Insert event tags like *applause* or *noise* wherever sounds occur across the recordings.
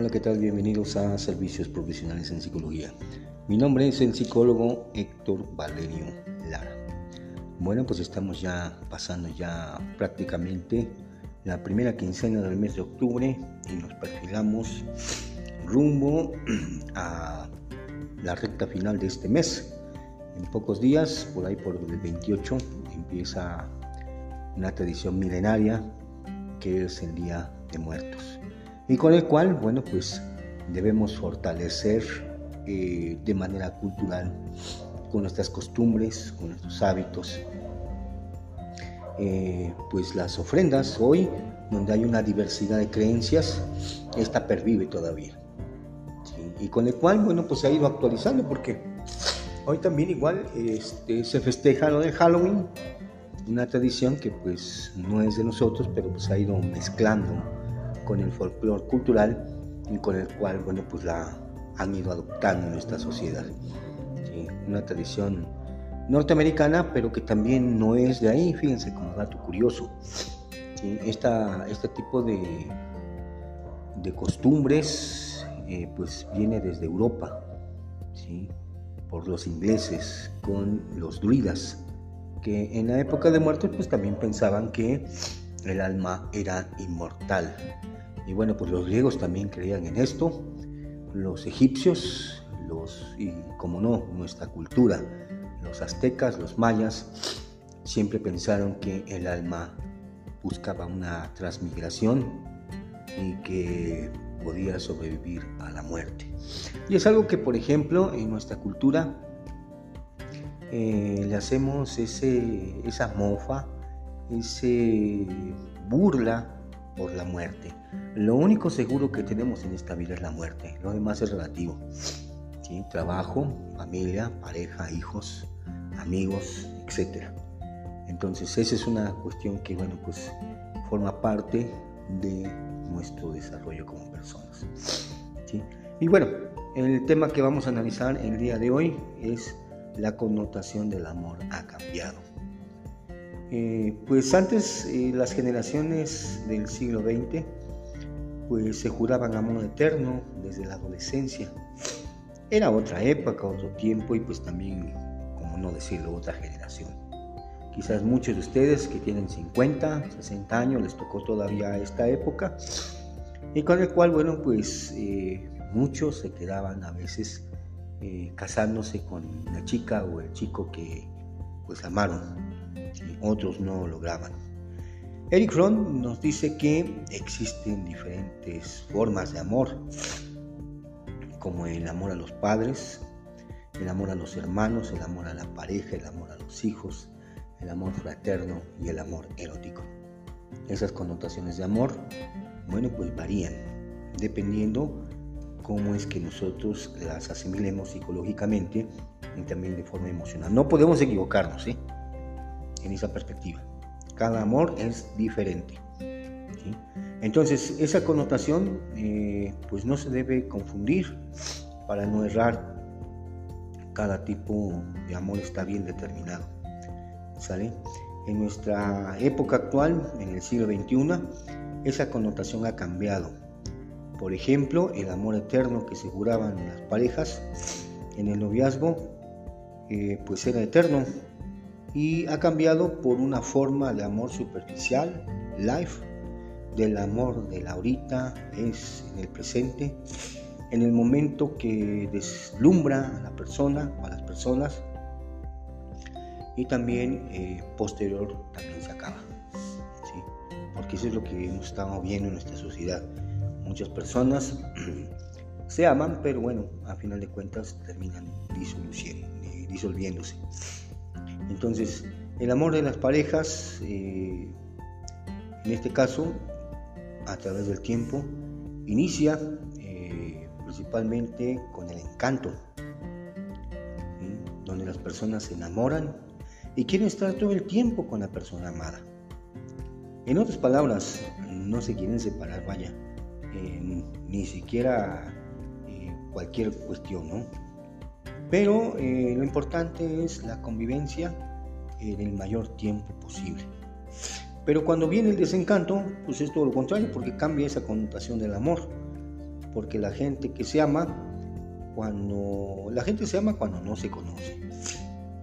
Hola, ¿qué tal? Bienvenidos a Servicios Profesionales en Psicología. Mi nombre es el psicólogo Héctor Valerio Lara. Bueno, pues estamos ya pasando ya prácticamente la primera quincena del mes de octubre y nos perfilamos rumbo a la recta final de este mes. En pocos días, por ahí por el 28, empieza una tradición milenaria que es el Día de Muertos y con el cual, bueno, pues debemos fortalecer eh, de manera cultural con nuestras costumbres, con nuestros hábitos, eh, pues las ofrendas hoy, donde hay una diversidad de creencias, esta pervive todavía. Y con el cual, bueno, pues se ha ido actualizando porque hoy también igual este, se festeja lo de Halloween, una tradición que pues no es de nosotros, pero pues ha ido mezclando con el folclore cultural y con el cual, bueno, pues la han ido adoptando en nuestra sociedad. Una tradición norteamericana, pero que también no es de ahí, fíjense como dato curioso. Esta, este tipo de, de costumbres, eh, pues viene desde Europa, por los ingleses, con los druidas, que en la época de muertos pues también pensaban que el alma era inmortal y bueno, pues los griegos también creían en esto, los egipcios, los, y como no, nuestra cultura, los aztecas, los mayas, siempre pensaron que el alma buscaba una transmigración y que podía sobrevivir a la muerte. Y es algo que, por ejemplo, en nuestra cultura eh, le hacemos ese, esa mofa, ese burla por la muerte. Lo único seguro que tenemos en esta vida es la muerte, lo demás es relativo. ¿Sí? Trabajo, familia, pareja, hijos, amigos, etc. Entonces esa es una cuestión que bueno, pues forma parte de nuestro desarrollo como personas. ¿sí? Y bueno, el tema que vamos a analizar el día de hoy es la connotación del amor ha cambiado. Eh, pues antes eh, las generaciones del siglo XX pues se juraban amor eterno desde la adolescencia. Era otra época, otro tiempo y pues también, como no decirlo, otra generación. Quizás muchos de ustedes que tienen 50, 60 años les tocó todavía esta época y con el cual, bueno, pues eh, muchos se quedaban a veces casándose con la chica o el chico que pues amaron otros no lograban. Eric Fromm nos dice que existen diferentes formas de amor, como el amor a los padres, el amor a los hermanos, el amor a la pareja, el amor a los hijos, el amor fraterno y el amor erótico. Esas connotaciones de amor, bueno, pues varían, dependiendo cómo es que nosotros las asimilemos psicológicamente y también de forma emocional. No podemos equivocarnos, ¿sí? En esa perspectiva. Cada amor es diferente. Entonces, esa connotación eh, pues no se debe confundir para no errar. Cada tipo de amor está bien determinado. ¿Sale? En nuestra época actual, en el siglo XXI, esa connotación ha cambiado. Por ejemplo, el amor eterno que aseguraban las parejas en el noviazgo, eh, pues era eterno, y ha cambiado por una forma de amor superficial, life, del amor de la ahorita, es en el presente, en el momento que deslumbra a la persona o a las personas y también eh, posterior también se acaba. Porque eso es lo que hemos estado viendo en nuestra sociedad. Muchas personas *clears throat* se aman, pero bueno, a final de cuentas terminan disolviéndose. Entonces, el amor de las parejas, eh, en este caso, a través del tiempo, inicia eh, principalmente con el encanto, donde las personas se enamoran y quieren estar todo el tiempo con la persona amada. En otras palabras, no se quieren separar, vaya, ni siquiera eh, cualquier cuestión, ¿no? Pero eh, lo importante es la convivencia en el mayor tiempo posible. Pero cuando viene el desencanto, pues es todo lo contrario, porque cambia esa connotación del amor. porque la gente que se ama, cuando la gente se ama cuando no se conoce,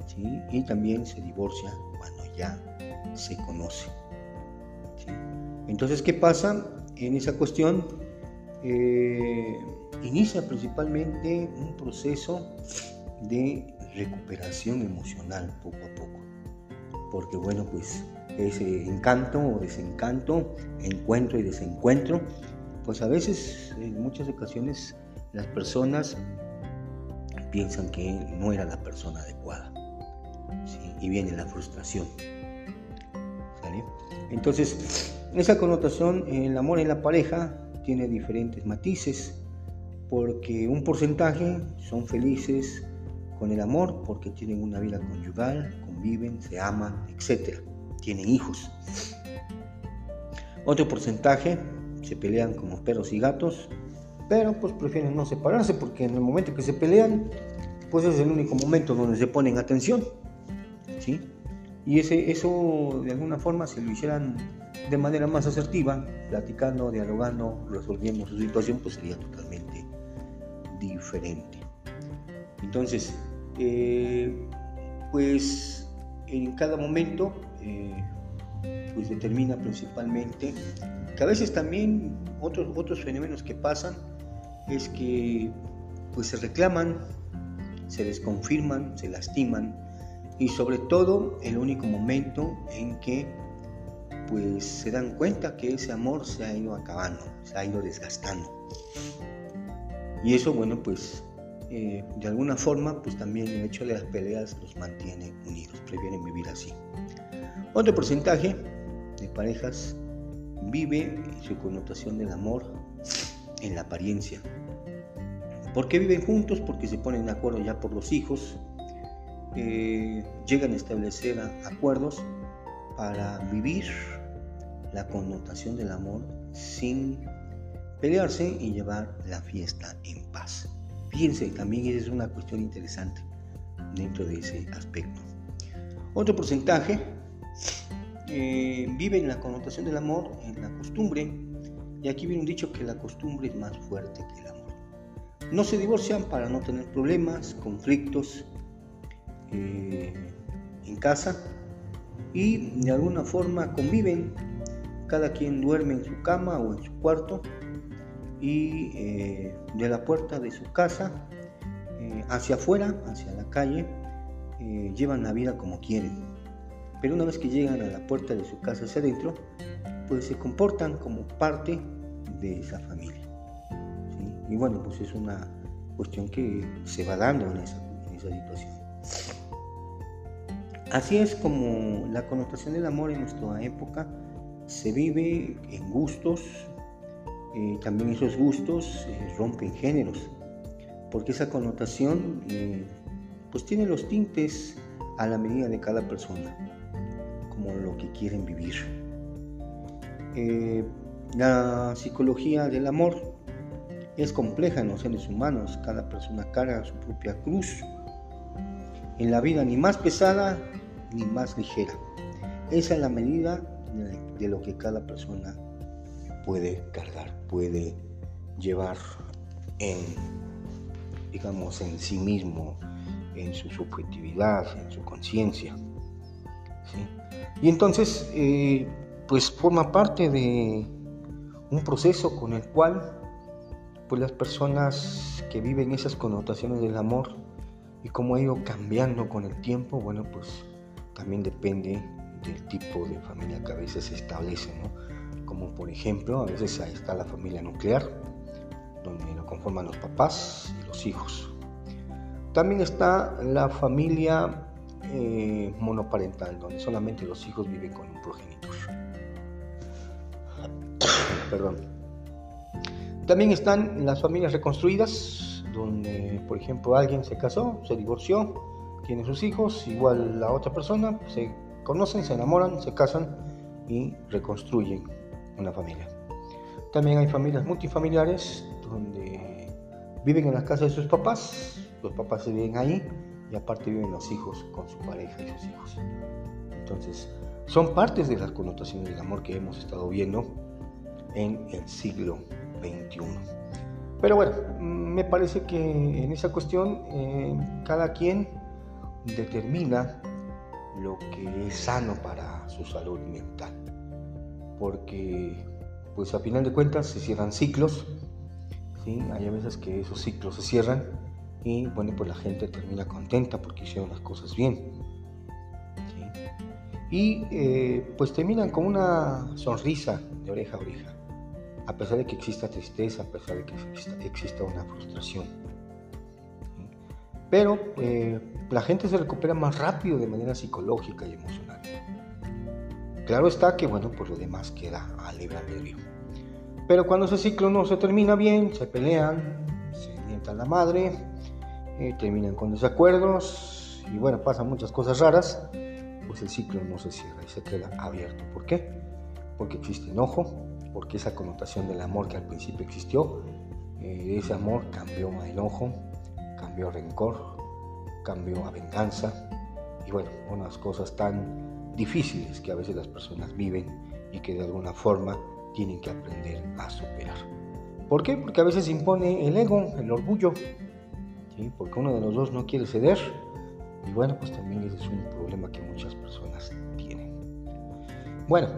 ¿sí? y también se divorcia cuando ya se conoce. Entonces, ¿qué pasa en esa cuestión? Eh, inicia principalmente un proceso de recuperación emocional poco a poco, porque bueno, pues ese encanto o desencanto, encuentro y desencuentro, pues a veces, en muchas ocasiones, las personas piensan que no era la persona adecuada. Y viene la frustración. Entonces, esa connotación, el amor en la pareja tiene diferentes matices, porque un porcentaje son felices con el amor porque tienen una vida conyugal, conviven, se aman, etc tienen hijos. Otro porcentaje se pelean como perros y gatos, pero pues prefieren no separarse porque en el momento que se pelean, pues es el único momento donde se ponen atención. ¿sí? Y ese, eso de alguna forma si lo hicieran de manera más asertiva, platicando, dialogando, resolviendo su situación, pues sería totalmente diferente. Entonces, eh, pues en cada momento eh, pues determina principalmente que a veces también otros, otros fenómenos que pasan es que pues se reclaman, se desconfirman, se lastiman y sobre todo el único momento en que pues se dan cuenta que ese amor se ha ido acabando, se ha ido desgastando. Y eso, bueno, pues eh, de alguna forma, pues también el hecho de las peleas los mantiene unidos, prefieren vivir así. Otro porcentaje de parejas vive su connotación del amor en la apariencia. ¿Por qué viven juntos? Porque se ponen de acuerdo ya por los hijos, eh, llegan a establecer acuerdos para vivir la connotación del amor sin pelearse y llevar la fiesta en paz. Fíjense, también es una cuestión interesante dentro de ese aspecto. Otro porcentaje eh, viven la connotación del amor en la costumbre, y aquí viene un dicho que la costumbre es más fuerte que el amor. No se divorcian para no tener problemas, conflictos eh, en casa y de alguna forma conviven, cada quien duerme en su cama o en su cuarto y eh, de la puerta de su casa hacia afuera, hacia la calle, llevan la vida como quieren pero una vez que llegan a la puerta de su casa hacia adentro, pues se comportan como parte de esa familia. Y bueno, pues es una cuestión que se va dando en esa, situación. Así es como la connotación del amor en nuestra época se vive en gustos, eh, también esos gustos eh, rompen géneros, porque esa connotación eh, pues tiene los tintes a la medida de cada persona como lo que quieren vivir. La psicología del amor es compleja en los seres humanos, cada persona carga su propia cruz. En la vida ni más pesada ni más ligera. Esa es la medida de lo que cada persona puede cargar, puede llevar en, digamos, en sí mismo, en su subjetividad, en su conciencia. Y entonces, eh, pues forma parte de un proceso con el cual pues las personas que viven esas connotaciones del amor y cómo ha ido cambiando con el tiempo, bueno, pues también depende del tipo de familia que a veces se establece, ¿no? Como por ejemplo, a veces ahí está la familia nuclear, donde lo conforman los papás y los hijos. También está la familia eh, monoparental, donde solamente los hijos viven con un progenitor. *coughs* Perdón. También están las familias reconstruidas, donde, por ejemplo, alguien se casó, se divorció, tiene sus hijos, igual la otra persona, se conocen, se enamoran, se casan y reconstruyen una familia. También hay familias multifamiliares donde viven en la casa de sus papás, los papás se viven ahí y aparte viven los hijos con su pareja y sus hijos. Entonces, son partes de las connotaciones del amor que hemos estado viendo en el siglo XXI. Pero bueno, me parece que en esa cuestión eh, cada quien determina lo que es sano para su salud mental. Porque, pues a final de cuentas, se cierran ciclos. ¿sí? Hay veces que esos ciclos se cierran y, bueno, pues la gente termina contenta porque hicieron las cosas bien. Y, eh, pues terminan con una sonrisa de oreja a oreja, a pesar de que exista tristeza, a pesar de que exista, una frustración. Pero eh, la gente se recupera más rápido de manera psicológica y emocional. Claro está que, bueno, por lo demás queda a libre albedrío. Pero cuando ese ciclo no se termina bien, se pelean, se mientan la madre, eh, terminan con desacuerdos y bueno, pasan muchas cosas raras, pues el ciclo no se cierra y se queda abierto. ¿Por qué? Porque existe enojo, porque esa connotación del amor que al principio existió, eh, ese amor cambió a enojo, cambió a rencor, cambió a venganza y bueno, unas cosas tan difíciles que a veces las personas viven y que de alguna forma tienen que aprender a superar. ¿Por qué? Porque a veces impone el ego, el orgullo, porque uno de los dos no quiere ceder y bueno, pues también ese es un problema que muchas personas tienen. Bueno,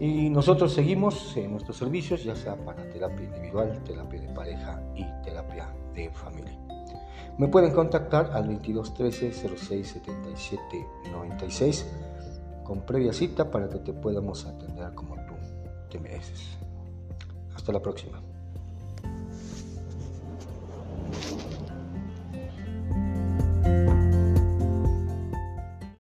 y nosotros seguimos en nuestros servicios, ya sea para terapia individual, terapia de pareja y terapia de familia. Me pueden contactar al 2213 06 77 96 con previa cita para que te podamos atender como tú te mereces. Hasta la próxima.